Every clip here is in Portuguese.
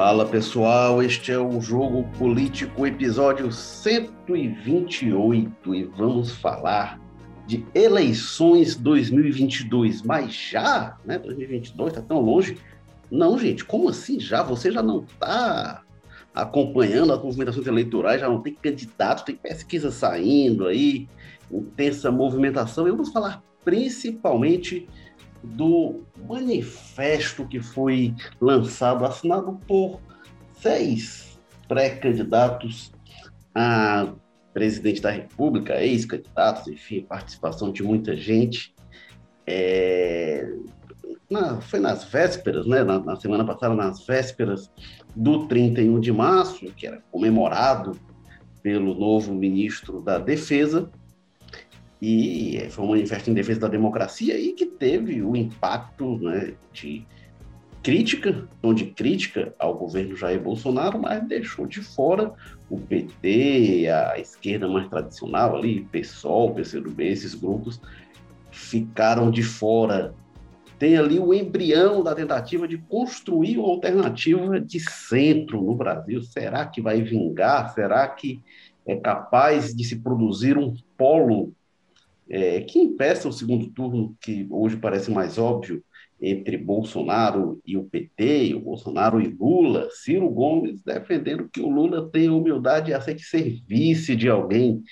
Fala pessoal, este é o Jogo Político, episódio 128 e vamos falar de eleições 2022. Mas já, né? 2022 está tão longe. Não, gente, como assim já? Você já não está acompanhando as movimentações eleitorais, já não tem candidato, tem pesquisa saindo aí, intensa movimentação. E vamos falar principalmente do manifesto que foi lançado, assinado por seis pré-candidatos a presidente da República, ex-candidatos, enfim, participação de muita gente. É, na, foi nas vésperas, né, na, na, semana passada, nas vésperas do 31 de março, que era comemorado pelo novo ministro da Defesa, e foi um manifesto em defesa da democracia e que teve o impacto né, de crítica, tom de crítica ao governo Jair Bolsonaro, mas deixou de fora o PT, a esquerda mais tradicional ali, PSOL, PCdoB, esses grupos ficaram de fora. Tem ali o embrião da tentativa de construir uma alternativa de centro no Brasil. Será que vai vingar? Será que é capaz de se produzir um polo é, que impeça o segundo turno, que hoje parece mais óbvio, entre Bolsonaro e o PT, o Bolsonaro e Lula, Ciro Gomes defendendo que o Lula tem humildade e aceite ser vice de alguém.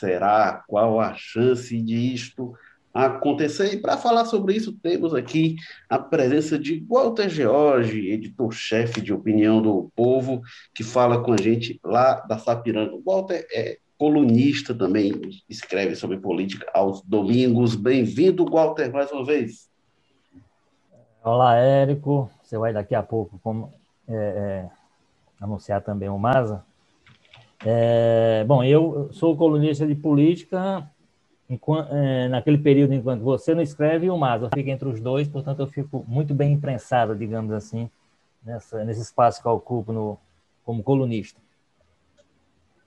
Será? Qual a chance disto acontecer? E para falar sobre isso, temos aqui a presença de Walter George, editor-chefe de Opinião do Povo, que fala com a gente lá da Sapiranga. Walter é colunista também, escreve sobre política aos domingos. Bem-vindo, Walter, mais uma vez. Olá, Érico. Você vai daqui a pouco como, é, é, anunciar também o Maza. É, bom, eu sou colunista de política enquanto, é, naquele período enquanto você não escreve, o Maza fica entre os dois, portanto eu fico muito bem imprensado, digamos assim, nessa, nesse espaço que eu ocupo no, como colunista.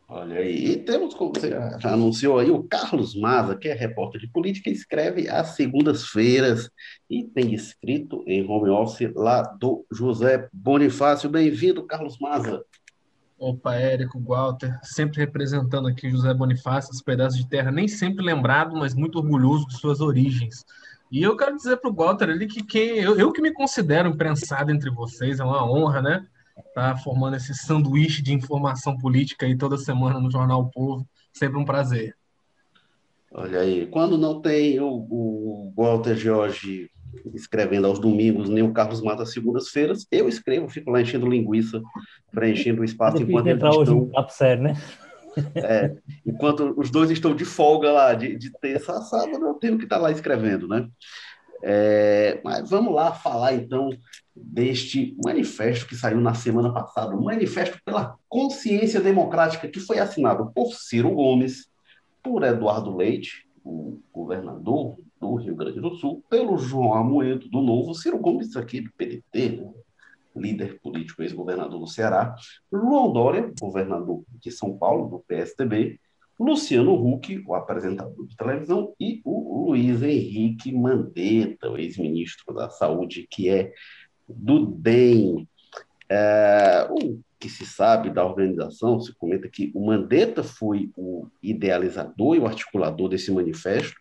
Olha aí, e temos, como você já anunciou aí, o Carlos Maza, que é repórter de política, escreve às segundas-feiras e tem escrito em home office lá do José Bonifácio. Bem-vindo, Carlos Maza. Opa, Érico, Walter, sempre representando aqui José Bonifácio, esse pedaço de terra, nem sempre lembrado, mas muito orgulhoso de suas origens. E eu quero dizer para o Walter ali que quem, eu, eu que me considero imprensado entre vocês, é uma honra, né? Tá formando esse sanduíche de informação política aí toda semana no Jornal o Povo. Sempre um prazer. Olha aí, quando não tem o, o Walter Jorge escrevendo aos domingos, nem o Carlos Mata às segundas-feiras, eu escrevo, fico lá enchendo linguiça, preenchendo o espaço enquanto entrar hoje estão... um sério, né? É, enquanto os dois estão de folga lá, de, de terça a sábado, eu tenho que estar lá escrevendo, né? É, mas vamos lá falar então deste manifesto que saiu na semana passada, um manifesto pela consciência democrática que foi assinado por Ciro Gomes, por Eduardo Leite, o governador do Rio Grande do Sul, pelo João Amoedo, do Novo, Ciro Gomes aqui do PDT, líder político, ex-governador do Ceará, João Dória, governador de São Paulo, do PSDB, Luciano Huck, o apresentador de televisão, e o Luiz Henrique Mandetta, o ex-ministro da Saúde, que é do DEM. É, o que se sabe da organização, se comenta que o Mandetta foi o idealizador e o articulador desse manifesto,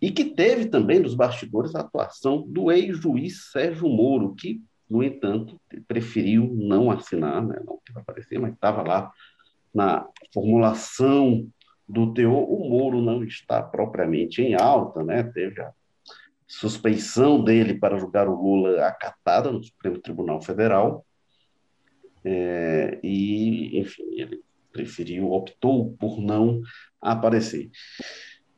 e que teve também nos bastidores a atuação do ex-juiz Sérgio Moro, que, no entanto, preferiu não assinar, né, não quis aparecer, mas estava lá na formulação do teor. O Moro não está propriamente em alta, né, teve a suspeição dele para julgar o Lula acatada no Supremo Tribunal Federal. É, e, enfim, ele preferiu, optou por não aparecer.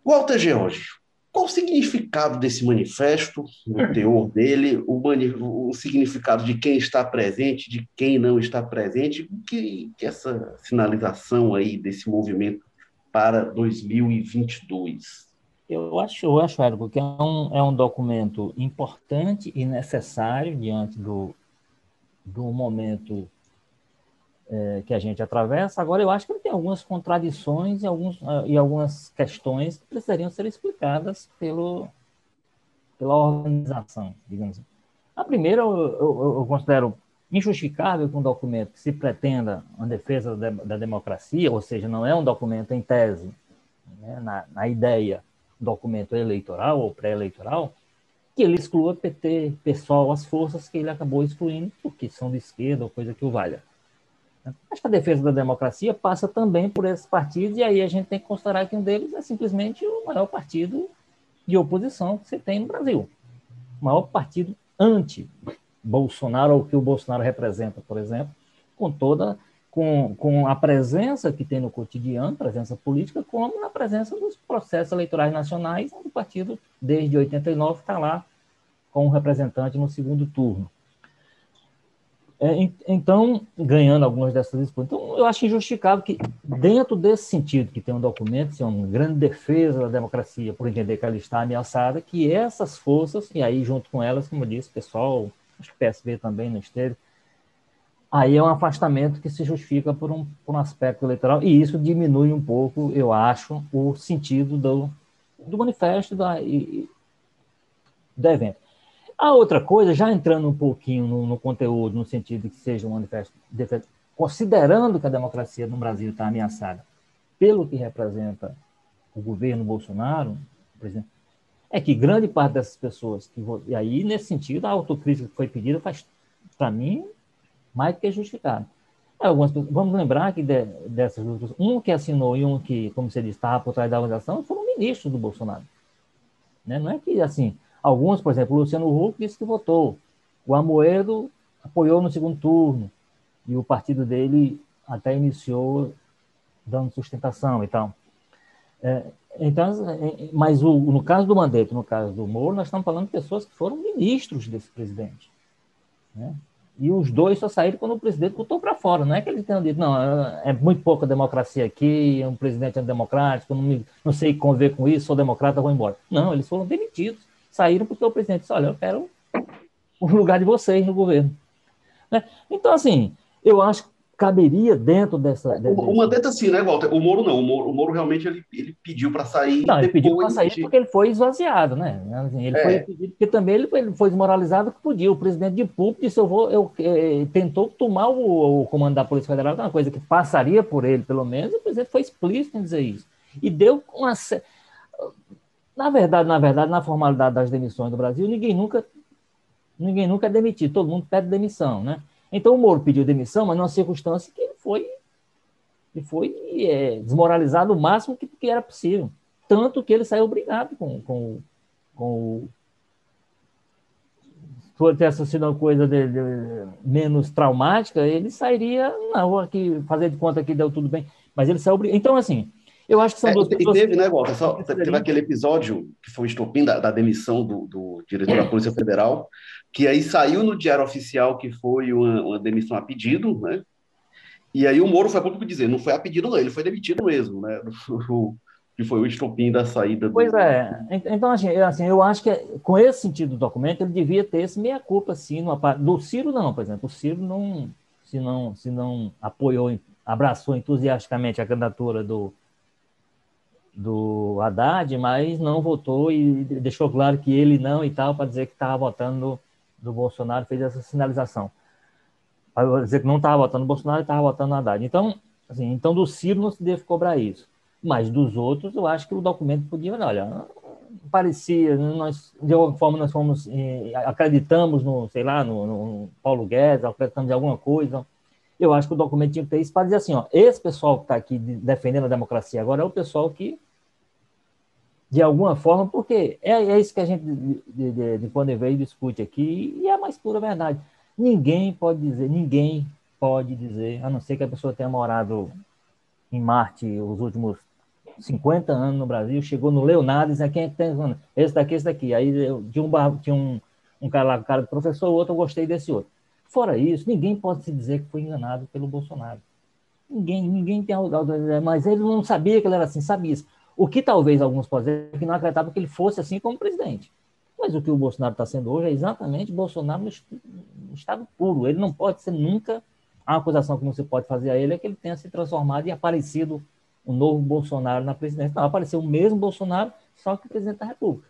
Walter George, qual o significado desse manifesto, o teor dele, o, o significado de quem está presente, de quem não está presente, o que, que essa sinalização aí desse movimento para 2022? Eu acho, eu acho, Érico, que é um, é um documento importante e necessário diante do, do momento é, que a gente atravessa. Agora, eu acho que ele tem algumas contradições e, alguns, e algumas questões que precisariam ser explicadas pelo, pela organização, digamos assim. A primeira, eu, eu, eu considero injustificável que um documento que se pretenda uma defesa da, da democracia, ou seja, não é um documento em tese, né, na, na ideia, documento eleitoral ou pré-eleitoral, que ele exclua PT, PSOL, as forças que ele acabou excluindo, porque são de esquerda ou coisa que o valha. Acho que a defesa da democracia passa também por esses partidos, e aí a gente tem que considerar que um deles é simplesmente o maior partido de oposição que você tem no Brasil. O maior partido anti-Bolsonaro, ou que o Bolsonaro representa, por exemplo, com toda com, com a presença que tem no cotidiano, presença política, como na presença dos processos eleitorais nacionais, onde o partido, desde 89, está lá com um representante no segundo turno. É, então, ganhando algumas dessas disputas. Então, eu acho injustificável que, dentro desse sentido, que tem um documento, assim, uma grande defesa da democracia, por entender que ela está ameaçada, que essas forças, e aí junto com elas, como eu disse, pessoal, acho que o PSB também não esteve, aí é um afastamento que se justifica por um, por um aspecto eleitoral, e isso diminui um pouco, eu acho, o sentido do, do manifesto da, e, do evento. A outra coisa, já entrando um pouquinho no, no conteúdo, no sentido de que seja um manifesto, considerando que a democracia no Brasil está ameaçada pelo que representa o governo Bolsonaro, por exemplo, é que grande parte dessas pessoas que e aí nesse sentido a autocrítica que foi pedida faz para mim mais do que justificada. Algumas pessoas, vamos lembrar que de, dessas duas um que assinou e um que, como você disse, estava por trás da organização, foram ministros do Bolsonaro. Né? Não é que assim, Alguns, por exemplo, o Luciano Huck disse que votou. O Amoedo apoiou no segundo turno. E o partido dele até iniciou dando sustentação e tal. É, então, é, mas o, no caso do Mandetta, no caso do Moro, nós estamos falando de pessoas que foram ministros desse presidente. Né? E os dois só saíram quando o presidente botou para fora. Não é que eles tenham dito, não, é muito pouca democracia aqui, é um presidente antidemocrático, não, me, não sei conviver com isso, sou democrata, vou embora. Não, eles foram demitidos saíram porque o presidente disse: olha, eu quero o lugar de vocês no governo. Né? Então, assim, eu acho que caberia dentro dessa. O, o Mandetta, sim, né, Walter? O Moro não. O Moro, o Moro realmente ele, ele pediu para sair. Não, ele pediu para sair de... porque ele foi esvaziado, né? Assim, ele é. foi pedido porque também ele, ele foi desmoralizado que podia. O presidente de público disse: eu vou. Eu, eh, tentou tomar o, o, comando da Polícia Federal, que é uma coisa que passaria por ele, pelo menos, e o presidente foi explícito em dizer isso. E deu uma. Na verdade, na verdade, na formalidade das demissões do Brasil, ninguém nunca, ninguém nunca é demitido, todo mundo pede demissão, né? Então o Moro pediu demissão, mas numa circunstância que ele foi, ele foi é, desmoralizado o máximo que, que, era possível. Tanto que ele saiu obrigado com, com, com. Se tivesse sido uma coisa de, de, menos traumática, ele sairia, não, aqui, fazer de conta que deu tudo bem. Mas ele saiu. Então, assim, eu acho que são é, duas pessoas... E teve, né, Walter? Só, teve aquele episódio que foi o estopim da, da demissão do, do, diretor da Polícia Federal, que aí saiu no Diário Oficial que foi uma, uma demissão a pedido, né? E aí o Moro foi público dizer, não foi a pedido não, ele foi demitido mesmo, né? que foi o estopim da saída. Do... Pois é. Então, assim, assim, eu acho que com esse sentido do documento, ele devia ter esse meia-culpa, assim, numa parte... do Ciro não, por exemplo. O Ciro não, se não, se não apoiou, abraçou entusiasticamente a candidatura do, do Haddad, mas não votou e deixou claro que ele não e tal, para dizer que estava votando do Bolsonaro, fez essa sinalização. Para dizer que não estava votando no Bolsonaro e estava votando no Haddad. Então, assim, então do Ciro não se deve cobrar isso. Mas dos outros, eu acho que o documento podia, olha, parecia, nós, de alguma forma nós fomos, eh, acreditamos no, sei lá, no, no Paulo Guedes, acreditamos em alguma coisa, eu acho que o documento tinha que ter isso para dizer assim, ó, esse pessoal que está aqui defendendo a democracia agora é o pessoal que de alguma forma, porque é, é isso que a gente de, de, de quando veio discute aqui, e é a mais pura verdade. Ninguém pode dizer, ninguém pode dizer, a não ser que a pessoa tenha morado em Marte os últimos 50 anos no Brasil, chegou no Leonardo e disse, quem é que tem esse daqui, esse daqui. Aí eu, tinha, um, tinha um, um cara lá, um cara do professor, o outro eu gostei desse outro. Fora isso, ninguém pode se dizer que foi enganado pelo Bolsonaro. Ninguém, ninguém tem mas ele não sabia que ele era assim, sabia isso. O que talvez alguns possam dizer é que não acreditavam que ele fosse assim como presidente. Mas o que o Bolsonaro está sendo hoje é exatamente Bolsonaro no estado puro. Ele não pode ser nunca. A acusação que não se pode fazer a ele é que ele tenha se transformado e aparecido o novo Bolsonaro na presidência. Não, apareceu o mesmo Bolsonaro, só que presidente da República.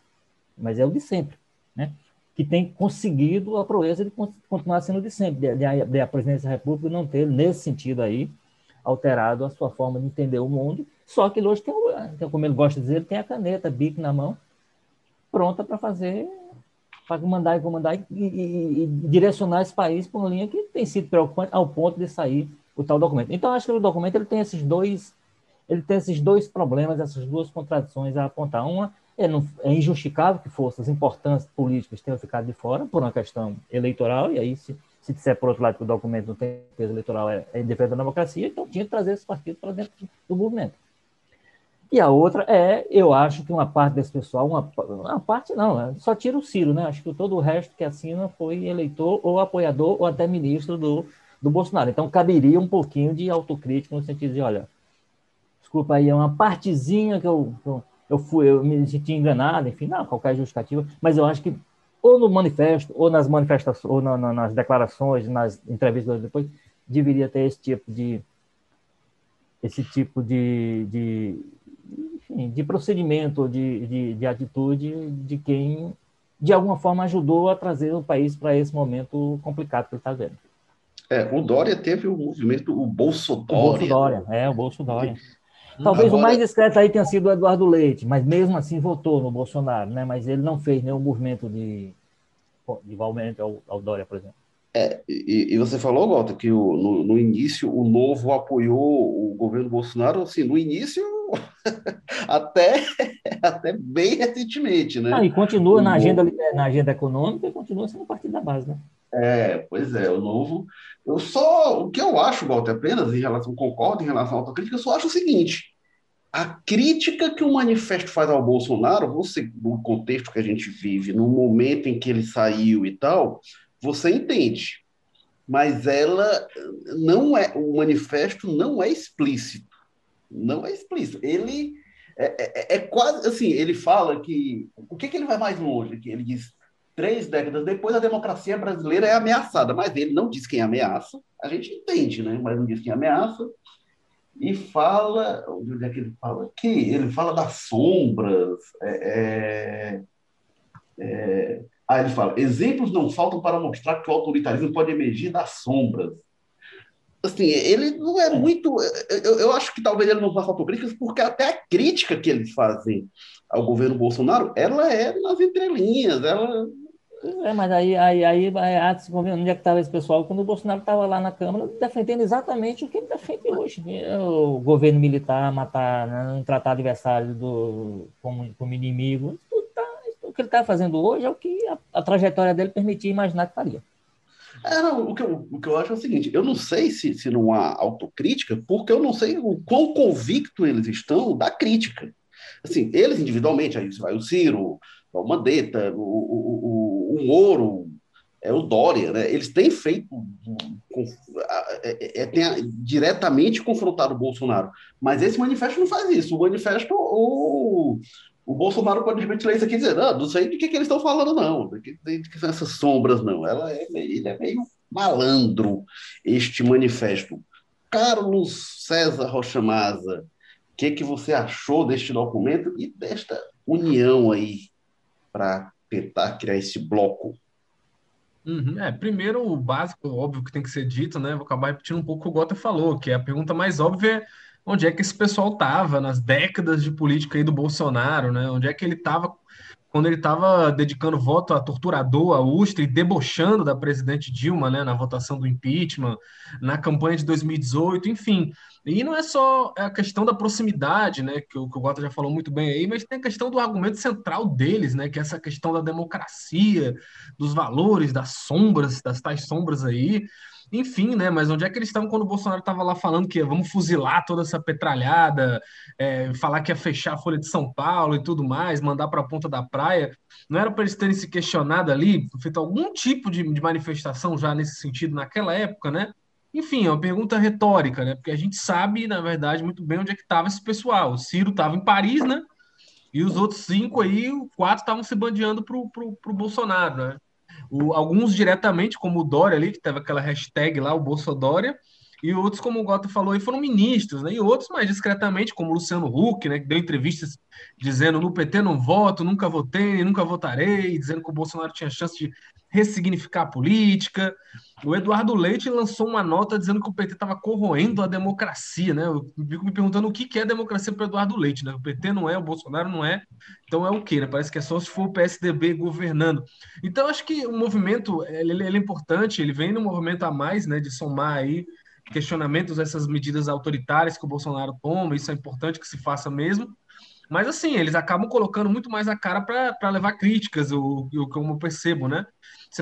Mas é o de sempre. Né? que tem conseguido a proeza de continuar sendo de sempre, de, de a presidência da República não ter, nesse sentido aí, alterado a sua forma de entender o mundo, só que ele hoje tem, como ele gosta de dizer, tem a caneta, bico na mão, pronta para fazer, para mandar e comandar e, e, e, direcionar esse país para uma linha que tem sido preocupante ao ponto de sair o tal documento. Então, acho que o documento ele tem esses dois, ele tem esses dois problemas, essas duas contradições a apontar. Uma é, não, é injustificável que forças importantes políticas tenham ficado de fora por uma questão eleitoral, e aí, se, se disser, por outro lado, que o documento não tem peso eleitoral, é, é independente da democracia, então tinha que trazer esses partidos para dentro do movimento. E a outra é, eu acho que uma parte desse pessoal, uma, uma parte não, é, só tira o Ciro, né? Acho que todo o resto que assina foi eleitor ou apoiador ou até ministro do, do Bolsonaro. Então caberia um pouquinho de autocrítica no sentido de, olha, desculpa aí, é uma partezinha que eu, eu eu fui, eu me senti enganado, enfim, não, qualquer justificativa, mas eu acho que ou no manifesto, ou nas manifestações, ou na, na, nas declarações, nas entrevistas depois, deveria ter esse tipo de esse tipo de, de, enfim, de procedimento, de, de, de atitude de quem, de alguma forma, ajudou a trazer o país para esse momento complicado que ele está vendo. É, o Dória teve o movimento, o Bolso Dória. O Bolso Dória, é, o Bolso Dória. Talvez Agora... o mais discreto aí tenha sido o Eduardo Leite, mas mesmo assim votou no Bolsonaro, né? Mas ele não fez nenhum movimento de, de igualmente ao, ao Dória, por exemplo. É, e, e, você falou, Gota, que o, no, no, início o Novo apoiou o governo Bolsonaro, assim, no início até, até bem recentemente, né? Ah, e continua o na, agenda, na agenda econômica e continua sendo partido da base, né? É, pois é, o Novo eu só, o que eu acho, Walter, apenas em relação, concordo em relação à autocrítica, eu só acho o seguinte: a crítica que o manifesto faz ao Bolsonaro, você, no contexto que a gente vive, no momento em que ele saiu e tal, você entende. Mas ela não é, o manifesto não é explícito. Não é explícito. Ele é, é, é quase assim, ele fala que. O que, que ele vai mais longe? Que ele diz Três décadas depois, a democracia brasileira é ameaçada, mas ele não diz quem ameaça, a gente entende, né? mas não diz quem ameaça, e fala, onde é que ele fala? Que ele fala das sombras, é, é, é, aí ele fala, exemplos não faltam para mostrar que o autoritarismo pode emergir das sombras. Assim, ele não é muito. Eu, eu acho que talvez ele não faça autocríticas, porque até a crítica que eles fazem ao governo Bolsonaro, ela é nas entrelinhas, ela é, mas aí, aí, aí, aí onde é que estava esse pessoal? Quando o Bolsonaro estava lá na Câmara defendendo exatamente o que ele defende hoje. Né? O governo militar matar, né? não tratar adversário do, como, como inimigo. Tá, o que ele está fazendo hoje é o que a, a, trajetória dele permitia imaginar que faria. É, não, o, que eu, o que eu acho é o seguinte: eu não sei se, se não há autocrítica, porque eu não sei o quão convicto eles estão da crítica. Assim, eles individualmente, aí vai o Ciro, o Mandetta, o, o, o, o Moro, é o Dória, né? Eles têm feito é, é, é, diretamente confrontado o Bolsonaro, mas esse manifesto não faz isso. O manifesto, o, o Bolsonaro pode simplesmente ler isso aqui e dizer, não, não sei de que, que eles estão falando, não, de que, de que são essas sombras, não. Ela é, ele é meio malandro, este manifesto. Carlos César Rocha Maza, o que, que você achou deste documento e desta união aí para tentar criar esse bloco? Uhum. É, primeiro, o básico, óbvio que tem que ser dito, né? Vou acabar repetindo um pouco o que o Gota falou, que é a pergunta mais óbvia é onde é que esse pessoal estava nas décadas de política aí do Bolsonaro, né? Onde é que ele estava quando ele estava dedicando voto a torturador, a Ustra, e debochando da presidente Dilma, né, na votação do impeachment, na campanha de 2018, enfim. E não é só a questão da proximidade, né, que o, que o Gota já falou muito bem aí, mas tem a questão do argumento central deles, né, que é essa questão da democracia, dos valores, das sombras, das tais sombras aí. Enfim, né? Mas onde é que eles estavam quando o Bolsonaro estava lá falando que vamos fuzilar toda essa petralhada, é, falar que ia fechar a Folha de São Paulo e tudo mais, mandar para a ponta da praia? Não era para eles terem se questionado ali, feito algum tipo de, de manifestação já nesse sentido naquela época, né? Enfim, é uma pergunta retórica, né? Porque a gente sabe, na verdade, muito bem onde é que estava esse pessoal. O Ciro estava em Paris, né? E os outros cinco aí, quatro estavam se bandeando para o Bolsonaro, né? O, alguns diretamente, como o Dória ali, que teve aquela hashtag lá, o Bolsodória, e outros, como o Gota falou, aí foram ministros, né? E outros mais discretamente, como o Luciano Huck, né? Que deu entrevistas dizendo no PT não voto, nunca votei, nunca votarei, dizendo que o Bolsonaro tinha chance de ressignificar a política. O Eduardo Leite lançou uma nota dizendo que o PT estava corroendo a democracia, né? Eu fico me perguntando o que é democracia para Eduardo Leite, né? O PT não é, o Bolsonaro não é, então é o quê, né? Parece que é só se for o PSDB governando. Então, acho que o movimento, ele, ele é importante, ele vem no movimento a mais, né? De somar aí questionamentos dessas medidas autoritárias que o Bolsonaro toma, isso é importante que se faça mesmo, mas assim, eles acabam colocando muito mais a cara para levar críticas, o, como eu percebo, né?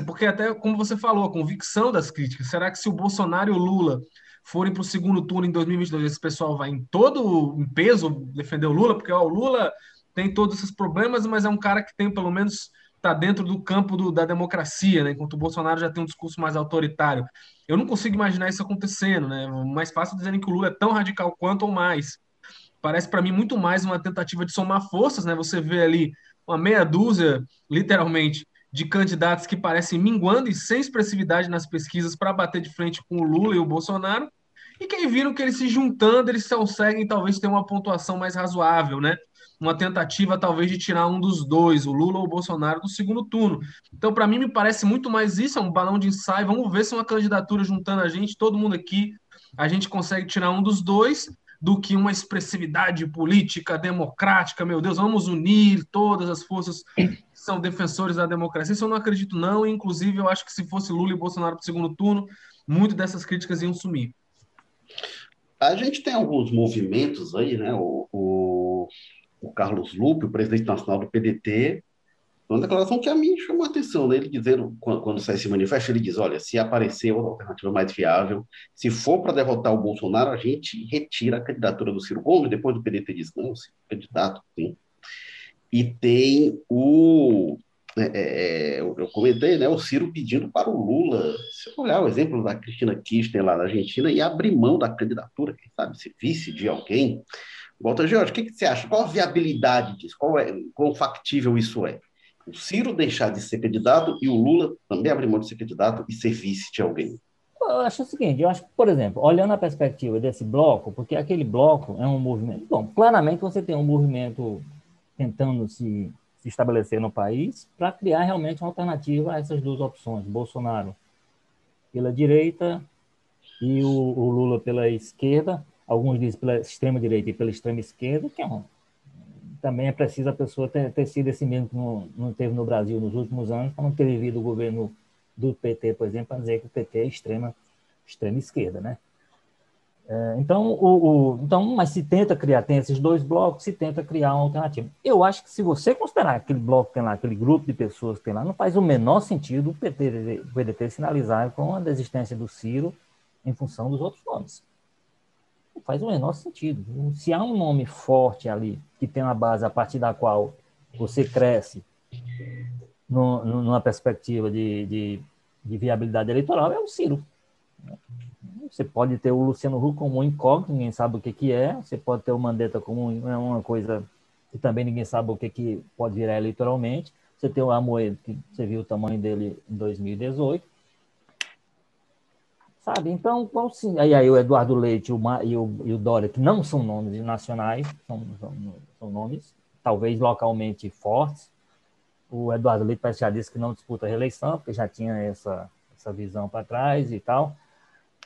Porque até, como você falou, a convicção das críticas. Será que se o Bolsonaro e o Lula forem para o segundo turno em 2022, esse pessoal vai em todo em peso defender o Lula? Porque ó, o Lula tem todos esses problemas, mas é um cara que tem, pelo menos, está dentro do campo do, da democracia, né? Enquanto o Bolsonaro já tem um discurso mais autoritário. Eu não consigo imaginar isso acontecendo, né? Mais fácil dizerem que o Lula é tão radical quanto ou mais parece para mim muito mais uma tentativa de somar forças, né? Você vê ali uma meia dúzia, literalmente, de candidatos que parecem minguando e sem expressividade nas pesquisas para bater de frente com o Lula e o Bolsonaro. E quem viram que eles se juntando, eles conseguem talvez ter uma pontuação mais razoável, né? Uma tentativa talvez de tirar um dos dois, o Lula ou o Bolsonaro, do segundo turno. Então, para mim, me parece muito mais isso, é um balão de ensaio. Vamos ver se uma candidatura juntando a gente, todo mundo aqui, a gente consegue tirar um dos dois do que uma expressividade política democrática. Meu Deus, vamos unir todas as forças que são defensores da democracia. Isso eu não acredito, não. Inclusive, eu acho que se fosse Lula e Bolsonaro para o segundo turno, muitas dessas críticas iam sumir. A gente tem alguns movimentos aí, né? O, o, o Carlos Lupe, o presidente nacional do PDT, uma declaração que a mim chamou a atenção, né? ele dizendo, quando, quando sai esse manifesto, ele diz, olha, se aparecer outra alternativa mais viável, se for para derrotar o Bolsonaro, a gente retira a candidatura do Ciro Gomes, depois do PDT diz, não, o candidato, sim. E tem o, é, é, é eu comentei, né, o Ciro pedindo para o Lula, se olhar o exemplo da Cristina Kirchner lá na Argentina, e abrir mão da candidatura, quem sabe, se vice de alguém. Walter Jorge, o que, que você acha? Qual a viabilidade disso? Qual é, quão factível isso é? O Ciro deixar de ser candidato e o Lula também abrir mão de ser candidato e ser vice de alguém? Eu acho o seguinte, eu acho que, por exemplo, olhando a perspectiva desse bloco, porque aquele bloco é um movimento. Bom, claramente você tem um movimento tentando se, se estabelecer no país para criar realmente uma alternativa a essas duas opções: Bolsonaro pela direita e o, o Lula pela esquerda. Alguns dizem pela extrema direita e pela extrema esquerda, que é um, também é preciso a pessoa ter, ter sido esse mesmo que não, não teve no Brasil nos últimos anos, para não ter vivido o governo do PT, por exemplo, para dizer que o PT é extrema, extrema esquerda, né? É, então, o, o, então, mas se tenta criar, tem esses dois blocos, se tenta criar uma alternativa. Eu acho que se você considerar aquele bloco que tem lá, aquele grupo de pessoas que tem lá, não faz o menor sentido o, PT, o PDT sinalizar com a desistência do Ciro em função dos outros nomes faz o menor sentido. Se há um nome forte ali, que tem uma base a partir da qual você cresce no, no, numa perspectiva de, de, de, viabilidade eleitoral, é o Ciro. Você pode ter o Luciano Huck como um incógnito, ninguém sabe o que, que é. Você pode ter o Mandetta como é uma coisa que também ninguém sabe o que, que pode virar eleitoralmente. Você tem o Amoedo, que você viu o tamanho dele em 2018 sabe? Então, qual sim? Aí, aí o Eduardo Leite o, e, o, e o Dória, que não são nomes nacionais, são, são, são nomes talvez localmente fortes. O Eduardo Leite parece já disse que não disputa a reeleição, porque já tinha essa, essa visão para trás e tal.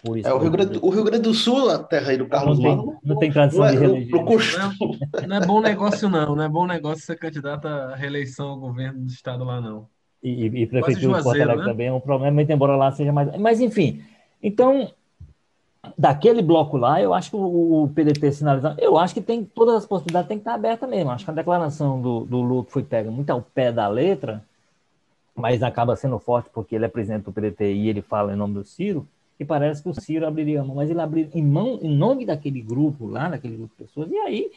Por isso é, o, Rio Grande, o Rio Grande do Sul, a terra aí do Carlos não tem, Mano, não tem tradição não é, de reeleição. Não, não, é bom negócio, não. Não é bom negócio ser candidato à reeleição ao governo do estado lá, não. E, e, e prefeitura de Porto Alegre né? também é um problema, muito embora lá seja mais. Mas, enfim, então, daquele bloco lá, eu acho que o, PDT sinalizando, eu acho que tem todas as possibilidades tem que estar aberta mesmo. Acho que a declaração do, do Lula foi pega muito ao pé da letra, mas acaba sendo forte porque ele é presidente do PDT e ele fala em nome do Ciro, e parece que o Ciro abriria mão, mas ele abriria em, mão, em nome daquele grupo lá, daquele grupo de pessoas, e aí,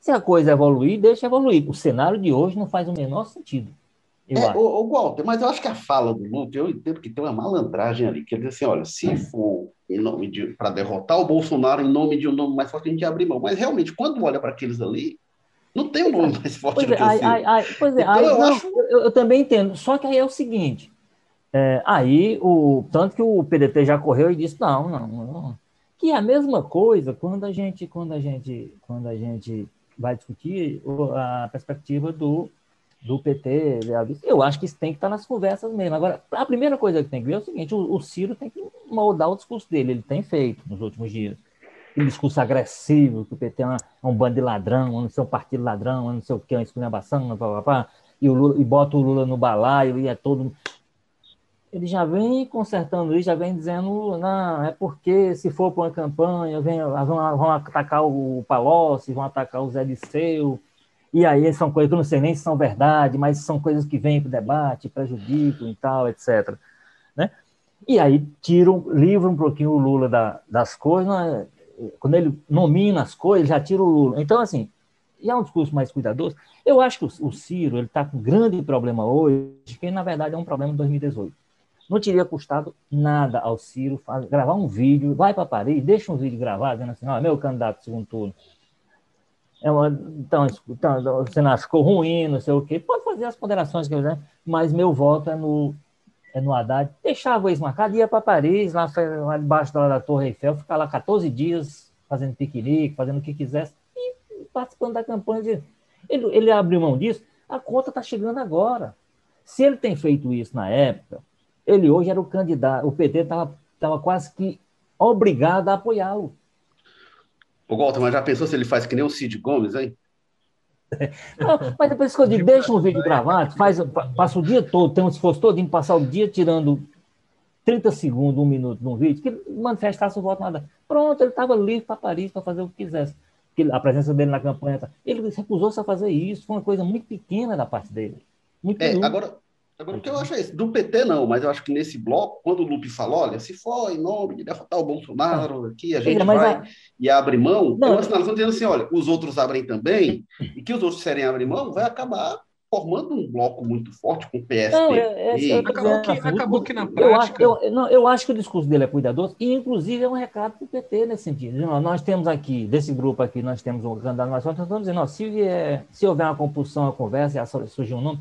se a coisa evoluir, deixa evoluir. O cenário de hoje não faz o menor sentido. É, o, o Walter, mas eu acho que a fala do Lula, eu entendo que tem uma malandragem ali, que ele diz assim, olha, se for em nome de para derrotar o Bolsonaro em nome de um nome mais forte, a gente abre mão. Mas realmente, quando olha para aqueles ali, não tem um nome mais forte pois do é, que ai, ai, ai, Pois é, então, ai, eu, acho... eu, eu, também entendo. Só que aí é o seguinte, é, aí o tanto que o PDT já correu e disse não, não, não Que é a mesma coisa quando a gente, quando a gente, quando a gente vai discutir a perspectiva do, do PT. Eu acho que isso tem que estar nas conversas mesmo. Agora, a primeira coisa que tem que ver é o seguinte: o, o Ciro tem que moldar o discurso dele. Ele tem feito nos últimos dias. Aquele discurso agressivo, que o PT é, uma, é um bando de ladrão, não sei um partido ladrão, não sei o que, uma esculhambação, papapá, e, o Lula, e bota o Lula no balaio, e é todo ele já vem consertando isso, já vem dizendo, não, é porque se for para uma campanha, vem, vão, vão atacar o Palocci, vão atacar o Zé Disseu, e aí são coisas que eu não sei nem se são verdade, mas são coisas que vêm para o debate, prejudicam e tal, etc. Né? E aí tiram, livram um pouquinho o Lula da, das coisas, é? quando ele nomina as coisas, já tira o Lula. Então, assim, e é um discurso mais cuidadoso. Eu acho que o, o Ciro está com um grande problema hoje, que na verdade é um problema de 2018 não teria custado nada ao Ciro fazer, gravar um vídeo, vai para Paris, deixa um vídeo gravado, dizendo assim, ó, meu candidato segundo turno. É uma, então, então, o Senado ficou ruim, não sei o quê. Pode fazer as ponderações que quiser, mas meu voto é no, é no Haddad. Deixava isso marcado, ia para Paris, lá, lá debaixo da, da Torre Eiffel, ficar lá 14 dias fazendo piquenique, fazendo o que quisesse, e participando da campanha. Ele, ele abriu mão disso, a conta está chegando agora. Se ele tem feito isso na época, ele hoje era o candidato, o PT estava quase que obrigado a apoiá-lo. O Walter, mas já pensou se ele faz que nem o Cid Gomes, hein? Não, mas depois que eu digo, deixa um vídeo gravado, faz, passa o dia todo, tem um esforço todo em passar o dia tirando 30 segundos, um minuto num vídeo, que manifestasse o voto nada. Pronto, ele estava livre para Paris para fazer o que quisesse. A presença dele na campanha. Tá, ele recusou-se a fazer isso, foi uma coisa muito pequena da parte dele. Muito é, agora, Agora, o que eu acho é isso. Do PT, não, mas eu acho que nesse bloco, quando o Lupe falou, olha, se for em nome de derrotar o Bolsonaro, aqui a gente é, vai a... e abre mão, não, é uma sinalização dizendo assim, olha, os outros abrem também, e que os outros serem abrir mão, vai acabar formando um bloco muito forte com o PST. Não, é, é, acabou, que, acabou que na prática... Eu acho, eu, não, eu acho que o discurso dele é cuidadoso, e inclusive é um recado para o PT nesse sentido. Nós temos aqui, desse grupo aqui, nós temos um candidato nós estamos dizendo, ó, se, vier, se houver uma compulsão, a conversa, e surgir um nome,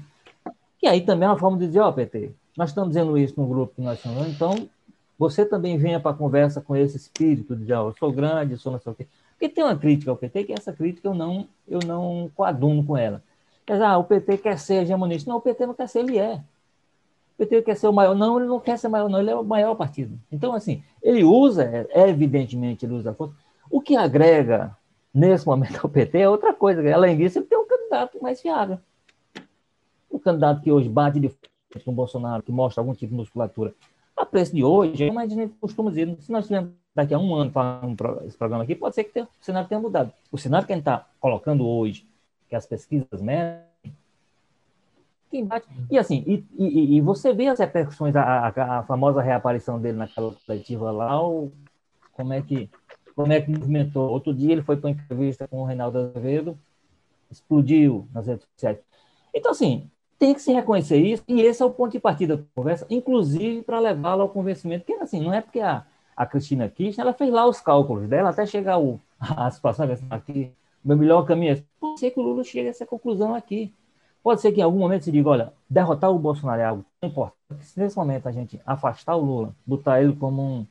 e aí também é uma forma de dizer, ó, oh, PT, nós estamos dizendo isso no grupo que nós chamamos, então você também venha para a conversa com esse espírito de, ó, oh, eu sou grande, sou não sei o quê. Porque tem uma crítica ao PT, que essa crítica eu não, eu não coaduno com ela. Quer dizer, ah, o PT quer ser hegemonista. Não, o PT não quer ser, ele é. O PT quer ser o maior. Não, ele não quer ser maior, não, ele é o maior partido. Então, assim, ele usa, é, evidentemente, ele usa a força. O que agrega, nesse momento, ao PT é outra coisa. Além disso, ele tem um candidato mais fiável o candidato que hoje bate de frente com o Bolsonaro, que mostra algum tipo de musculatura, a preço de hoje, como a gente costuma dizer, se nós tivermos daqui a um ano falando esse programa aqui, pode ser que o cenário tenha mudado. O cenário que a gente está colocando hoje, que as pesquisas medem, quem bate. E assim, e, e, e, você vê as repercussões, a, a, a, famosa reaparição dele naquela coletiva lá, o, como é que como é que movimentou. Outro dia ele foi para uma entrevista com o Reinaldo Azevedo, explodiu nas redes sociais. Então, assim, tem que se reconhecer isso, e esse é o ponto de partida da conversa, inclusive para levá-la ao convencimento, que assim, não é porque a, a Cristina Kirchner, ela fez lá os cálculos dela até chegar o, a situação aqui, meu melhor caminho é pode ser que o Lula chegue a essa conclusão aqui. Pode ser que em algum momento se diga, olha, derrotar o Bolsonaro é algo tão importante, se nesse momento a gente afastar o Lula, botar ele como um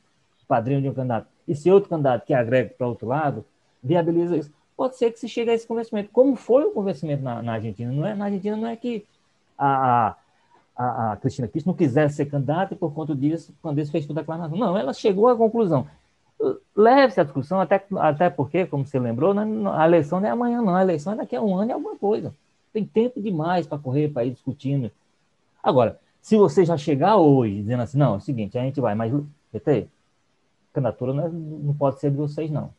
padrinho de um candidato, e se outro candidato que agrega para outro lado, viabiliza isso. Pode ser que se chegue a esse convencimento, como foi o convencimento na, na Argentina. Não é, na Argentina não é que a, a, a Cristina Kirchner não quisesse ser candidata e por conta disso, quando isso fez toda a declaração. Não, ela chegou à conclusão. Leve-se a discussão, até, até porque, como você lembrou, né, a eleição não é amanhã, não. A eleição é daqui a um ano e alguma coisa. Tem tempo demais para correr, para ir discutindo. Agora, se você já chegar hoje dizendo assim, não, é o seguinte, a gente vai, mas, PT, candidatura não, é, não pode ser de vocês, não.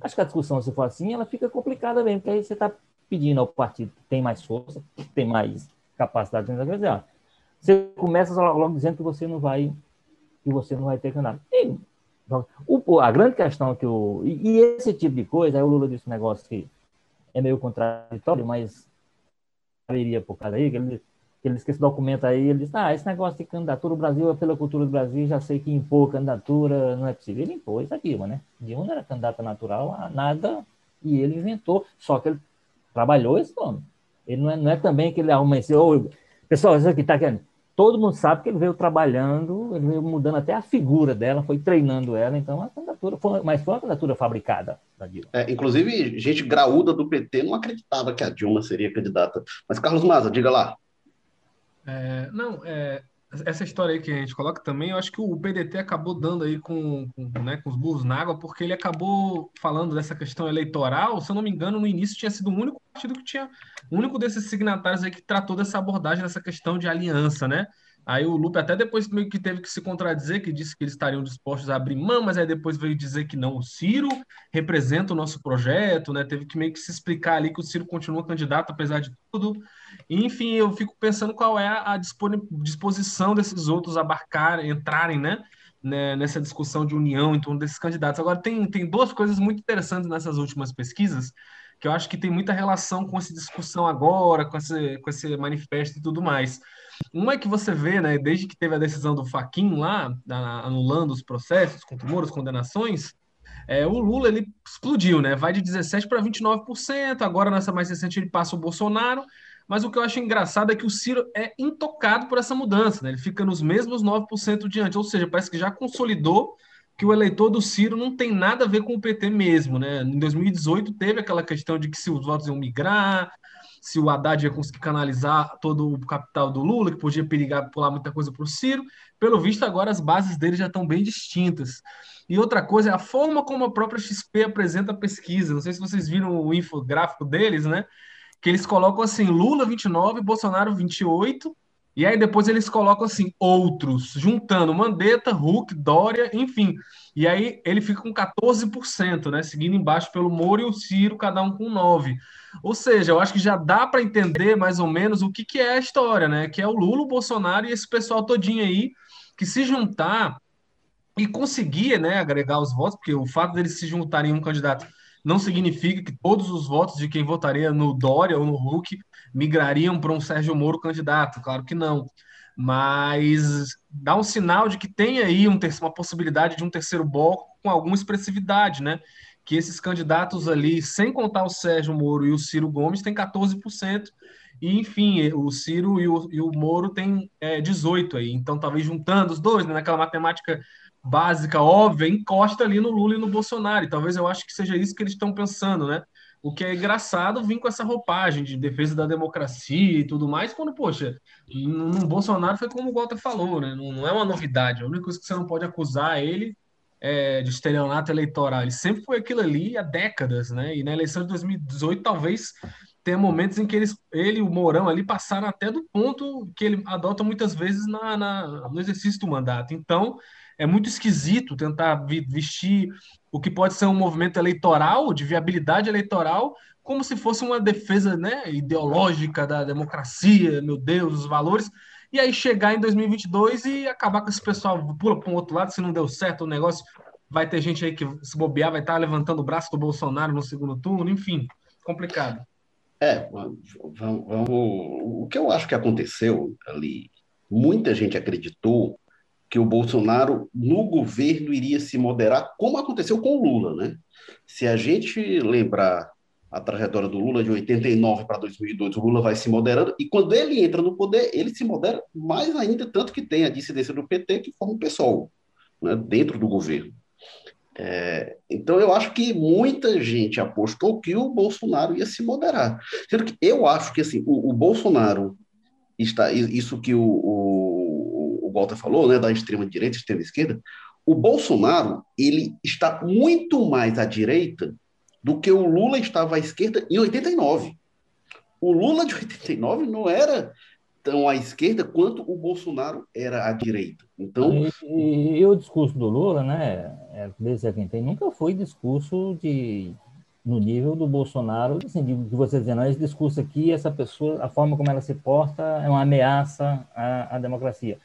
Acho que a discussão, se for assim, ela fica complicada mesmo, porque aí você está pedindo ao partido que tem mais força, que tem mais capacidade de negociar. Você começa logo dizendo que você não vai que você não vai ter candidato. A grande questão que o e, e, esse tipo de coisa, aí o Lula disse um negócio que é meio contraditório, mas iria por causa aí, que ele, ele disse esse documento aí, ele disse, ah, esse negócio de candidatura, o Brasil é pela cultura do Brasil, já sei que impor candidatura não é possível. Ele impôs a Dilma, né? Dilma era candidata natural a nada, e ele inventou, só que ele trabalhou esse nome. Ele não é, não é também que ele aumeceu, pessoal, isso aqui está querendo, todo mundo sabe que ele veio trabalhando, ele veio mudando até a figura dela, foi treinando ela, então a candidatura foi, mas foi uma candidatura fabricada da Dilma. É, inclusive, gente graúda do PT não acreditava que a Dilma seria candidata. Mas, Carlos Maza, diga lá. É, não, é, essa história aí que a gente coloca também, eu acho que o PDT acabou dando aí com, com, né, com os burros na água, porque ele acabou falando dessa questão eleitoral, se eu não me engano, no início tinha sido o único partido que tinha, o único desses signatários aí que tratou dessa abordagem, dessa questão de aliança, né? Aí o Lupe até depois meio que teve que se contradizer, que disse que eles estariam dispostos a abrir mão, mas aí depois veio dizer que não, o Ciro representa o nosso projeto, né? Teve que meio que se explicar ali que o Ciro continua candidato apesar de tudo. Enfim, eu fico pensando qual é a disposição desses outros abarcar, entrarem, né? né nessa discussão de união em torno desses candidatos. Agora, tem, tem duas coisas muito interessantes nessas últimas pesquisas, que eu acho que tem muita relação com essa discussão agora, com esse, com esse manifesto e tudo mais. Uma é que você vê, né, desde que teve a decisão do Faquin lá, anulando os processos Moro, as condenações, é, o Lula ele explodiu, né? Vai de 17% para 29%. Agora, nessa mais recente, ele passa o Bolsonaro. Mas o que eu acho engraçado é que o Ciro é intocado por essa mudança, né? Ele fica nos mesmos 9% diante, ou seja, parece que já consolidou que o eleitor do Ciro não tem nada a ver com o PT mesmo, né? Em 2018 teve aquela questão de que se os votos iam migrar, se o Haddad ia conseguir canalizar todo o capital do Lula, que podia perigar pular muita coisa para o Ciro. Pelo visto, agora as bases dele já estão bem distintas. E outra coisa é a forma como a própria XP apresenta a pesquisa. Não sei se vocês viram o infográfico deles, né? Que eles colocam assim: Lula 29, Bolsonaro 28. E aí depois eles colocam assim, outros, juntando Mandetta, Huck, Dória, enfim. E aí ele fica com 14%, né? Seguindo embaixo pelo Moro e o Ciro, cada um com 9%. Ou seja, eu acho que já dá para entender mais ou menos o que, que é a história, né? Que é o Lula, o Bolsonaro e esse pessoal todinho aí que se juntar e conseguir, né, agregar os votos, porque o fato deles se juntarem em um candidato não significa que todos os votos de quem votaria no Dória ou no Huck migrariam para um Sérgio Moro candidato, claro que não. Mas dá um sinal de que tem aí um uma possibilidade de um terceiro bloco com alguma expressividade, né? que esses candidatos ali, sem contar o Sérgio Moro e o Ciro Gomes, tem 14%, e enfim, o Ciro e o, e o Moro têm é, 18% aí. Então, talvez juntando os dois, né, naquela matemática básica, óbvia, encosta ali no Lula e no Bolsonaro. E talvez eu acho que seja isso que eles estão pensando, né? O que é engraçado vir com essa roupagem de defesa da democracia e tudo mais, quando, poxa, no Bolsonaro foi como o Walter falou, né? Não, não é uma novidade. A única coisa que você não pode acusar ele é, de estelionato eleitoral. Ele sempre foi aquilo ali há décadas, né? E na eleição de 2018, talvez tenha momentos em que eles, ele e o Mourão ali passaram até do ponto que ele adota muitas vezes na, na, no exercício do mandato. Então, é muito esquisito tentar vestir o que pode ser um movimento eleitoral, de viabilidade eleitoral, como se fosse uma defesa né, ideológica da democracia, meu Deus, os valores e aí chegar em 2022 e acabar com esse pessoal, pula para um outro lado, se não deu certo o negócio, vai ter gente aí que se bobear, vai estar levantando o braço do Bolsonaro no segundo turno, enfim, complicado. É, vamos, vamos, o que eu acho que aconteceu ali, muita gente acreditou que o Bolsonaro no governo iria se moderar, como aconteceu com o Lula, né? Se a gente lembrar a trajetória do Lula de 89 para 2002, o Lula vai se moderando, e quando ele entra no poder, ele se modera mais ainda, tanto que tem a dissidência do PT que forma o PSOL, né, dentro do governo. É, então, eu acho que muita gente apostou que o Bolsonaro ia se moderar. Sendo que eu acho que assim, o, o Bolsonaro está. Isso que o, o, o Walter falou, né, da extrema-direita, extrema-esquerda, o Bolsonaro ele está muito mais à direita do que o Lula estava à esquerda em 89. O Lula de 89 não era tão à esquerda quanto o Bolsonaro era à direita. Então, e, e, e o discurso do Lula, né, é, desde quem tem, nunca foi discurso de no nível do Bolsonaro, assim, de, de você dizendo, esse discurso aqui, essa pessoa, a forma como ela se porta é uma ameaça à, à democracia.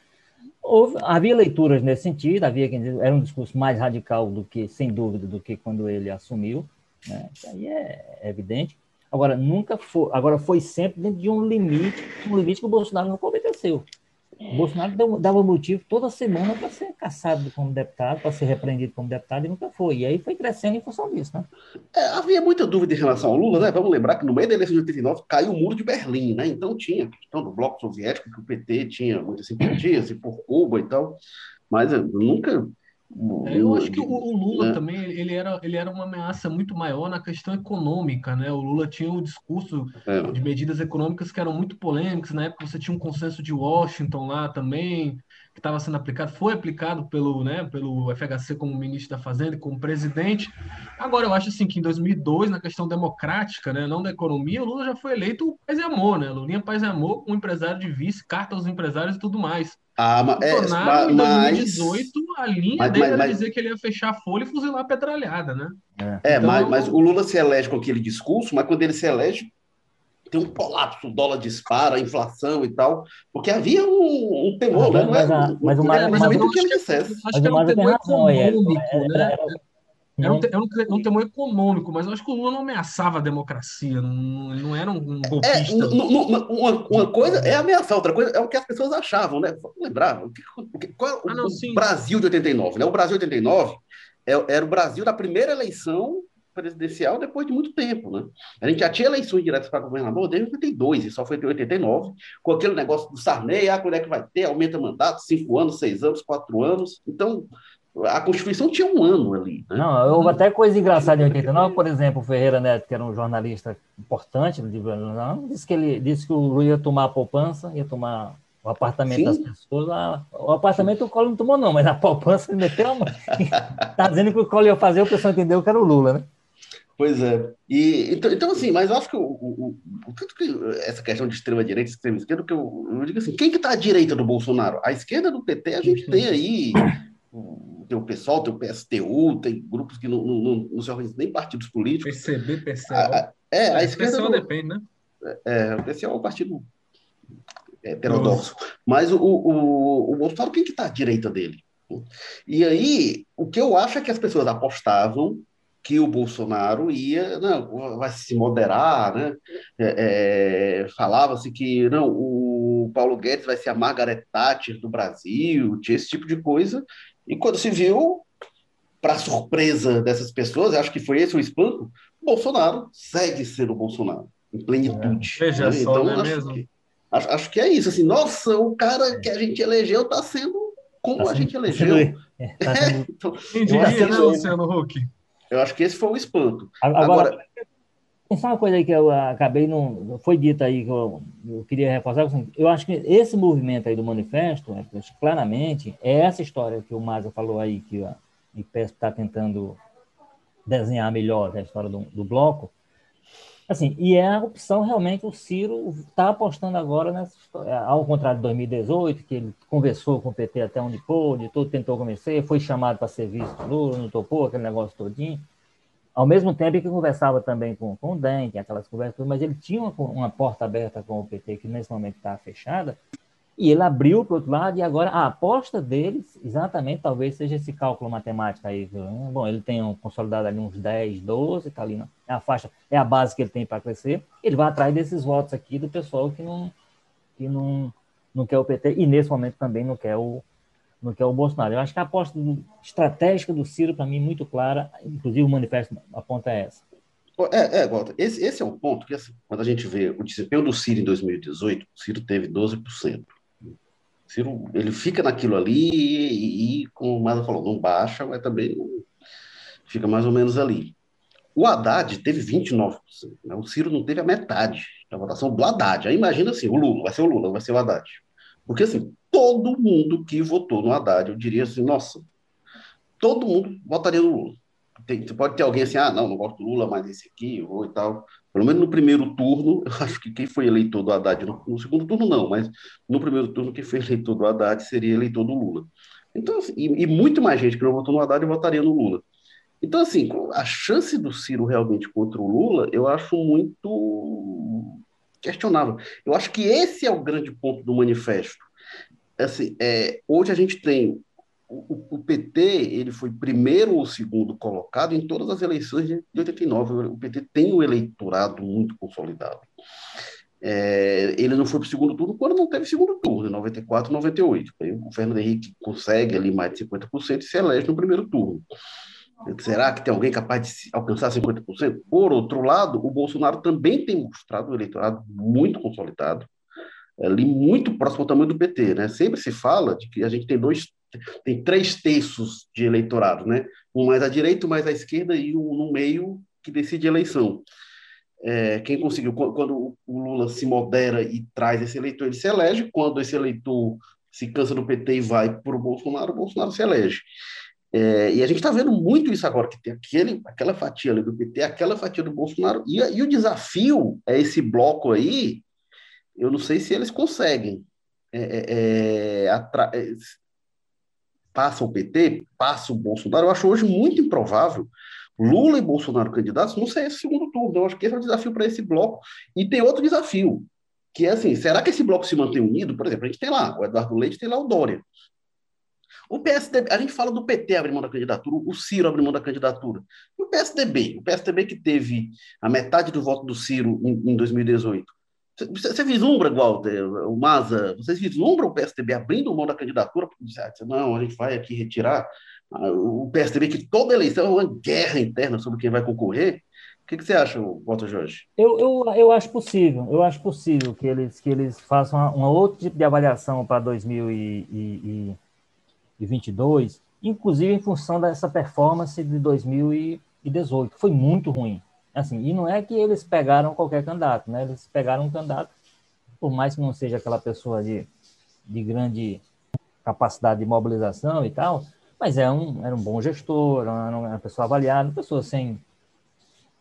Houve, havia leituras nesse sentido, havia quem dizia, era um discurso mais radical do que, sem dúvida, do que quando ele assumiu, né? Isso aí é evidente. Agora, nunca foi, agora foi sempre dentro de um limite, um limite que o Bolsonaro não obedeceu. Bolsonaro dava motivo toda semana para ser caçado como deputado, para ser repreendido como deputado, e nunca foi. E aí foi crescendo em função disso, né? É, havia muita dúvida em relação ao Lula, né? Vamos lembrar que no meio da eleição de 89 caiu o muro de Berlim, né? Então tinha questão do bloco soviético, que o PT tinha muitas simpatias, e por Cuba e tal, mas nunca é, eu acho que o, o Lula né? também ele era, ele era uma ameaça muito maior na questão econômica, né? O Lula tinha um discurso é. de medidas econômicas que eram muito polêmicas. Na época você tinha um consenso de Washington lá também, que estava sendo aplicado, foi aplicado pelo, né, pelo FHC como ministro da Fazenda e como presidente. Agora, eu acho assim que em 2002, na questão democrática, né, não da economia, o Lula já foi eleito paz e amor, né? Lulinha paz e amor, um empresário de vice, carta aos empresários e tudo mais. Ah, mas, é, Bolsonaro, em 2018, a linha mas, dele mas, era dizer que ele ia fechar a folha e fuzilar a petralhada, né? É, é então, mas, mas o Lula se elege com aquele discurso, mas quando ele se elege, tem um colapso, o dólar dispara, a inflação e tal, porque havia um, um temor, né? Mas, é, mas, mas o Mário, mas, mas, que ele dissesse. Acho que era um temor econômico, né? Era um, era, um, um temor econômico, mas eu acho que o Lula não ameaçava a democracia, não, não era um golpista. É, uma, uma, coisa é ameaçar, outra coisa é o que as pessoas achavam, né? Lembrar, qual, é ah, não, o, Brasil de 89, né? O Brasil de 89 é, era o Brasil da primeira eleição presidencial depois de muito tempo, né? A gente já tinha eleições diretas para governador desde 82, e só foi em 89, com aquele negócio do Sarney, ah, quando é que vai ter? Aumenta mandato, cinco anos, seis anos, quatro anos. Então, a Constituição tinha um ano ali. Né? Não, houve até coisa engraçada em 89, por exemplo, o Ferreira Neto, que era um jornalista importante disse que ele disse que o Lula ia tomar a poupança, ia tomar o apartamento Sim. das pessoas. Ah, o apartamento o Collor não tomou, não, mas a poupança ele meteu a mão. Está dizendo que o Collor ia fazer, o pessoal entendeu que era o Lula, né? Pois é. E, então, então, assim, mas eu acho que, o, o, o, que essa questão de extrema-direita extrema-esquerda, que eu, eu digo assim, quem que está à direita do Bolsonaro? A esquerda do PT, a gente tem aí tem o PSOL, tem o PSTU, tem grupos que não, não, não se organizam nem partidos políticos. PCB, PCO. A, é, a é, esquerda. PCO depende, né? É, o PCO é um partido heterodoxo. Mas o, o, o Bolsonaro, quem que está à direita dele? E aí, o que eu acho é que as pessoas apostavam que o Bolsonaro ia, não, vai se moderar, né? É, é, Falava-se que não, o Paulo Guedes vai ser a Margaret Thatcher do Brasil, tinha esse tipo de coisa, e quando se viu, para surpresa dessas pessoas, acho que foi esse o espanto, Bolsonaro segue sendo o Bolsonaro, em plenitude. É, veja né? só, então, não é acho mesmo? Que, acho, acho, que é isso, assim, nossa, o cara que a gente elegeu está sendo como tá a gente elegeu. É, tá sendo... então, Quem diria, né, Luciano Huck? Eu acho que esse foi o espanto. Agora, Agora só uma coisa aí que eu acabei não foi dita aí que eu, eu queria reforçar. Assim, eu acho que esse movimento aí do manifesto, né, claramente, é essa história que o Márcio falou aí, que a IPES está tentando desenhar melhor né, a história do, do, bloco. Assim, e é a opção realmente o Ciro está apostando agora nessa história, ao contrário de 2018, que ele conversou com o PT até onde pôde, todo tentou convencer, foi chamado para ser visto Lula, não topou aquele negócio todinho. Ao mesmo tempo que conversava também com, com o DEM, aquelas conversas, mas ele tinha uma, uma porta aberta com o PT, que nesse momento está fechada, e ele abriu para o outro lado, e agora a aposta deles, exatamente, talvez seja esse cálculo matemático aí. Bom, ele tem um, consolidado ali uns 10, 12, está ali, na, é a faixa, é a base que ele tem para crescer. Ele vai atrás desses votos aqui do pessoal que não, que não, não quer o PT, e nesse momento também não quer o, no que é o Bolsonaro. Eu acho que a aposta estratégica do Ciro, para mim, muito clara, inclusive o manifesto aponta essa. É, é Walter, esse, esse é um ponto que, assim, quando a gente vê o desempenho do Ciro em 2018, o Ciro teve 12%. Ciro, ele fica naquilo ali e, e como o Mada falou, não baixa, mas também fica mais ou menos ali. O Haddad teve 29%. Né? O Ciro não teve a metade da votação do Haddad. Aí imagina assim, o Lula, vai ser o Lula, vai ser o Haddad. Porque assim, todo mundo que votou no Haddad, eu diria assim, nossa, todo mundo votaria no Lula. Tem, pode ter alguém assim, ah, não, não gosto do Lula, mas esse aqui, vou e tal. Pelo menos no primeiro turno, eu acho que quem foi eleitor do Haddad, no, no segundo turno não, mas no primeiro turno, quem foi eleitor do Haddad seria eleitor do Lula. Então, assim, e, e muito mais gente que não votou no Haddad votaria no Lula. Então, assim, a chance do Ciro realmente contra o Lula, eu acho muito questionável. Eu acho que esse é o grande ponto do manifesto assim, é, hoje a gente tem o, o, PT, ele foi primeiro ou segundo colocado em todas as eleições de 89. O PT tem um eleitorado muito consolidado. É, ele não foi para o segundo turno quando não teve segundo turno, em 94, 98. Aí o Fernando Henrique consegue ali mais de 50% e se elege no primeiro turno. Será que tem alguém capaz de alcançar 50%? Por outro lado, o Bolsonaro também tem mostrado um eleitorado muito consolidado, ali muito próximo ao tamanho do PT, né? Sempre se fala de que a gente tem dois, tem três terços de eleitorado, né? Um mais à direita, um mais à esquerda e um no meio que decide a eleição. É, quem conseguiu, quando o Lula se modera e traz esse eleitor, ele se elege. Quando esse eleitor se cansa do PT e vai para o Bolsonaro, o Bolsonaro se elege. É, e a gente está vendo muito isso agora, que tem aquele, aquela fatia ali do PT, aquela fatia do Bolsonaro, e, e o desafio é esse bloco aí, eu não sei se eles conseguem. É, é, é passa o PT, passa o Bolsonaro, eu acho hoje muito improvável Lula e Bolsonaro candidatos não sei esse segundo turno. Eu acho que esse é o desafio para esse bloco. E tem outro desafio, que é assim: será que esse bloco se mantém unido? Por exemplo, a gente tem lá o Eduardo Leite, tem lá o Dória. O PSDB, a gente fala do PT abrir mão da candidatura, o Ciro abrir mão da candidatura. E o PSDB, o PSDB que teve a metade do voto do Ciro em, em 2018. Você, vislumbra, Walter, o Maza, vocês vislumbram o PSDB abrindo mão da candidatura? Não, a gente vai aqui retirar o PSDB, que toda eleição é uma guerra interna sobre quem vai concorrer. O que, que você acha, Walter Jorge? Eu, eu, eu acho possível, eu acho possível que eles, que eles façam uma outro tipo de avaliação para 2022, inclusive em função dessa performance de 2018, que foi muito ruim. Assim, e não é que eles pegaram qualquer candidato, né? Eles pegaram um candidato, por mais que não seja aquela pessoa de, de grande capacidade de mobilização e tal, mas é um, era um bom gestor, era uma pessoa avaliada, uma pessoa sem,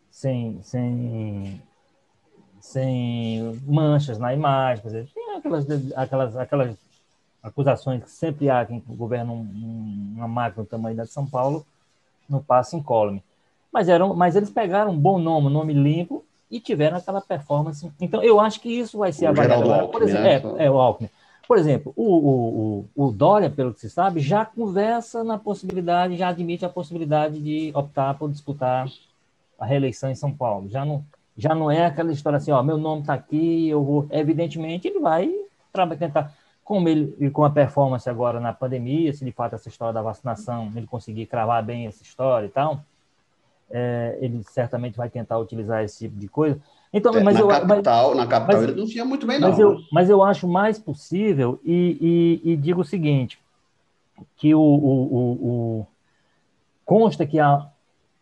sem, sem, sem manchas na imagem, quer dizer, tem aquelas, aquelas, aquelas acusações que sempre há quem governa um, uma máquina do tamanho da de São Paulo, não passa incólume. Mas, eram, mas eles pegaram um bom nome, um nome limpo, e tiveram aquela performance. Então, eu acho que isso vai ser o avaliado. Por exemplo, né? é, é, o Alckmin. Por exemplo, o, o, o, Dória, pelo que se sabe, já conversa na possibilidade, já admite a possibilidade de optar por disputar a reeleição em São Paulo. Já não, já não é aquela história assim, ó, meu nome está aqui, eu vou. Evidentemente, ele vai tentar, como ele com a performance agora na pandemia, se de fato essa história da vacinação ele conseguir cravar bem essa história e tal, é, ele certamente vai tentar utilizar esse tipo de coisa. Então, é, mas na, eu, capital, mas, na capital mas, ele não tinha muito bem, não. Mas eu, mas eu acho mais possível e, e, e digo o seguinte, que o, o, o, consta que há,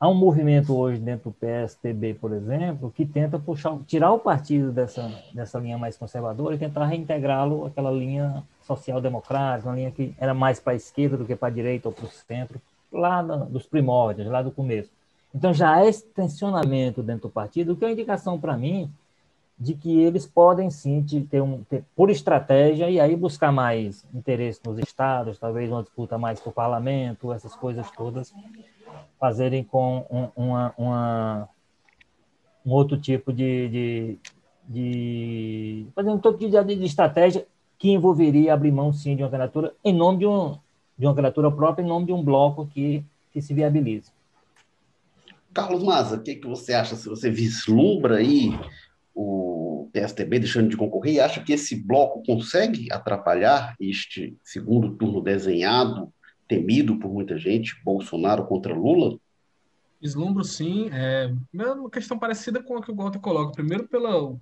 há um movimento hoje dentro do PSTB, por exemplo, que tenta puxar, tirar o partido dessa, dessa linha mais conservadora e tentar reintegrá-lo àquela linha social-democrática, uma linha que era mais para a esquerda do que para a direita ou para o centro, lá dos primórdios, lá do começo. Então já há esse tensionamento dentro do partido, que é uma indicação para mim de que eles podem sim ter, um, ter, por estratégia e aí buscar mais interesse nos estados, talvez uma disputa mais para o parlamento, essas coisas todas, fazerem com um, uma, uma, um outro tipo de, de, de fazer um tipo de, de estratégia que envolveria abrir mão sim de uma candidatura em nome de, um, de uma candidatura própria, em nome de um bloco que, que se viabilize. Carlos Maza, o que, que você acha? Se você vislumbra aí o PSDB deixando de concorrer acha que esse bloco consegue atrapalhar este segundo turno desenhado, temido por muita gente, Bolsonaro contra Lula? Vislumbro sim, é uma questão parecida com a que o Walter coloca. Primeiro pela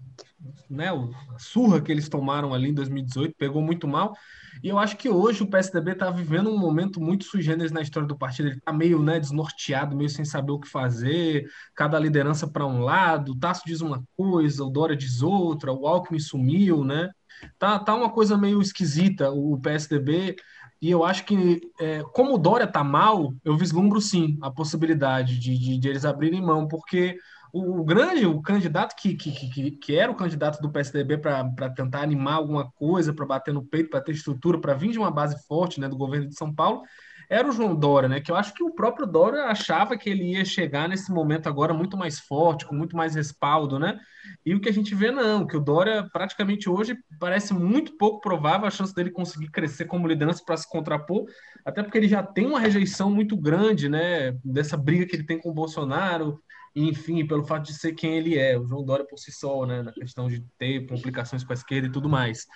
né, a surra que eles tomaram ali em 2018, pegou muito mal. E eu acho que hoje o PSDB está vivendo um momento muito sui generis na história do partido. Ele está meio né, desnorteado, meio sem saber o que fazer, cada liderança para um lado, o Tasso diz uma coisa, o Dória diz outra, o Alckmin sumiu, né? Tá, tá uma coisa meio esquisita o PSDB. E eu acho que, é, como o Dória tá mal, eu vislumbro sim a possibilidade de, de, de eles abrirem mão, porque o, o grande, o candidato que, que, que, que, era o candidato do PSDB para tentar animar alguma coisa, para bater no peito, para ter estrutura, para vir de uma base forte né, do governo de São Paulo, era o João Dória, né? Que eu acho que o próprio Dória achava que ele ia chegar nesse momento agora muito mais forte, com muito mais respaldo, né? E o que a gente vê, não, que o Dória praticamente hoje parece muito pouco provável a chance dele conseguir crescer como liderança para se contrapor, até porque ele já tem uma rejeição muito grande, né? Dessa briga que ele tem com o Bolsonaro, enfim, pelo fato de ser quem ele é, o João Dória por si só, né, na questão de ter complicações com a esquerda e tudo mais.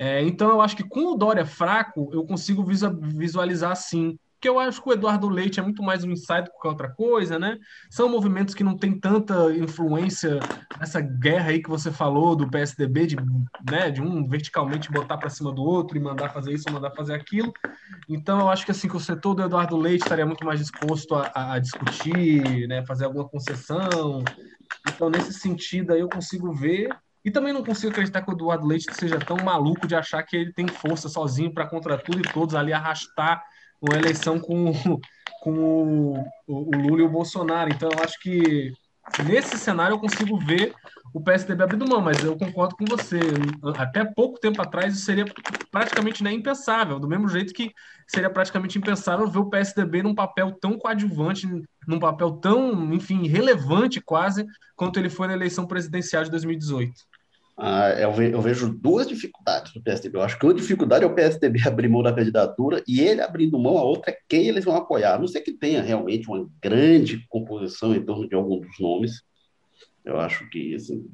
É, então, eu acho que com o Dória fraco, eu consigo visualizar sim porque eu acho que o Eduardo Leite é muito mais um insight do que outra coisa, né? São movimentos que não têm tanta influência nessa guerra aí que você falou do PSDB, de, né, de um verticalmente botar para cima do outro e mandar fazer isso, mandar fazer aquilo. Então, eu acho que assim que o setor do Eduardo Leite estaria muito mais disposto a, a discutir, né, fazer alguma concessão. Então, nesse sentido aí, eu consigo ver e também não consigo acreditar que o Eduardo Leite seja tão maluco de achar que ele tem força sozinho para contra tudo e todos ali arrastar uma eleição com, com o, o, Lula e o Bolsonaro. Então, eu acho que nesse cenário eu consigo ver o PSDB abrindo mão, mas eu concordo com você. Até pouco tempo atrás isso seria praticamente nem impensável, do mesmo jeito que seria praticamente impensável ver o PSDB num papel tão coadjuvante, num papel tão, enfim, relevante quase, quanto ele foi na eleição presidencial de 2018. Ah, eu, vejo duas dificuldades do PSDB. Eu acho que uma dificuldade é o PSDB abrir mão da candidatura e ele abrindo mão, a outra é quem eles vão apoiar. A não sei que tenha realmente uma grande composição em torno de algum dos nomes. Eu acho que, assim,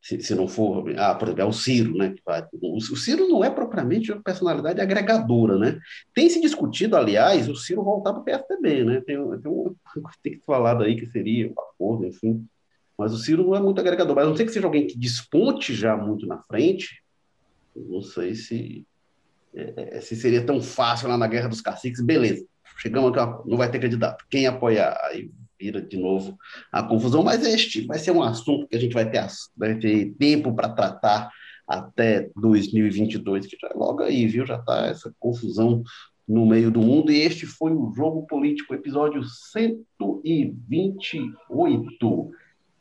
se, se, não for. Ah, por exemplo, é o Ciro, né? O, o Ciro não é propriamente uma personalidade agregadora, né? Tem se discutido, aliás, o Ciro voltar para o PSDB, né? Tem, tem, um, tem falado aí que seria um acordo, enfim mas o Ciro é muito agregador. Mas não sei que seja alguém que desponte já muito na frente. Não sei se, é, é, se seria tão fácil lá na Guerra dos Caciques. Beleza, chegamos aqui, não vai ter candidato. Quem apoiar? Aí vira de novo a confusão. Mas este vai ser um assunto que a gente vai ter, vai ter tempo para tratar até 2022, que já é logo aí, viu? Já está essa confusão no meio do mundo. E este foi o Jogo Político, episódio 128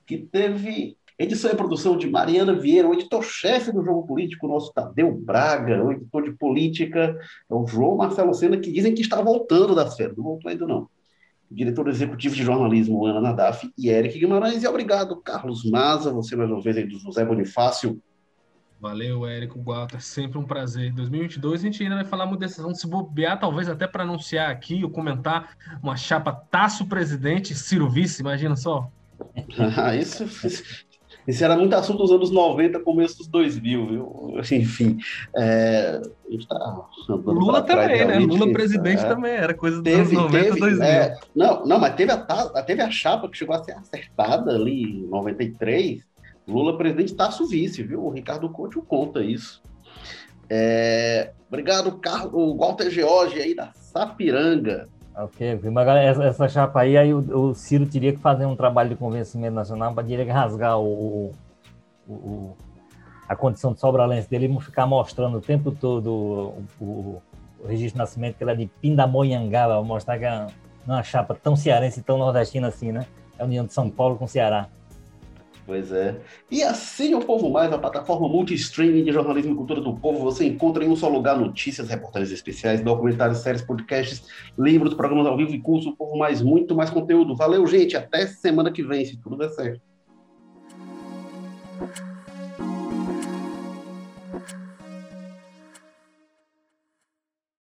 que teve edição e produção de Mariana Vieira, o editor-chefe do Jogo Político, nosso Tadeu Braga, o editor de política, é o João Marcelo Sena, que dizem que está voltando das férias, não voltou ainda não. Diretor executivo de jornalismo, Ana Nadaf e Eric Guimarães, e obrigado, Carlos Maza, você mais uma vez aí do José Bonifácio. Valeu, Érico Gualta, sempre um prazer. 2022 a gente ainda vai falar uma decisão de se bobear, talvez até para anunciar aqui ou comentar uma chapa Tasso Presidente, Ciro Vice, imagina só. Ah, isso, isso era muito assunto dos anos 90, começo dos 2000, viu? Enfim, é, tá Lula também, né? Lula presidente é, também, era coisa dos teve, anos 90, teve, 2000. É, não, não, mas teve a, teve a chapa que chegou a ser acertada ali em 93, Lula presidente, Tasso vice, viu? O Ricardo Couto conta isso. É, obrigado, Carlos, o Walter George aí da Sapiranga. Ok, essa, essa chapa aí, aí o, o, Ciro teria que fazer um trabalho de convencimento nacional para direito rasgar o, o, o, a condição de sobralense dele e ficar mostrando o tempo todo o, registro de nascimento que ele é de Pindamonhangaba, mostrar que é uma chapa tão cearense tão nordestina assim, né? É a união de São Paulo com Ceará. Pois é. E assim o Povo Mais, a plataforma multi-streaming de jornalismo e cultura do povo, você encontra em um só lugar notícias, reportagens especiais, documentários, séries, podcasts, livros, programas ao vivo e curso, o Povo Mais, muito mais conteúdo. Valeu, gente. Até semana que vem, se tudo der certo.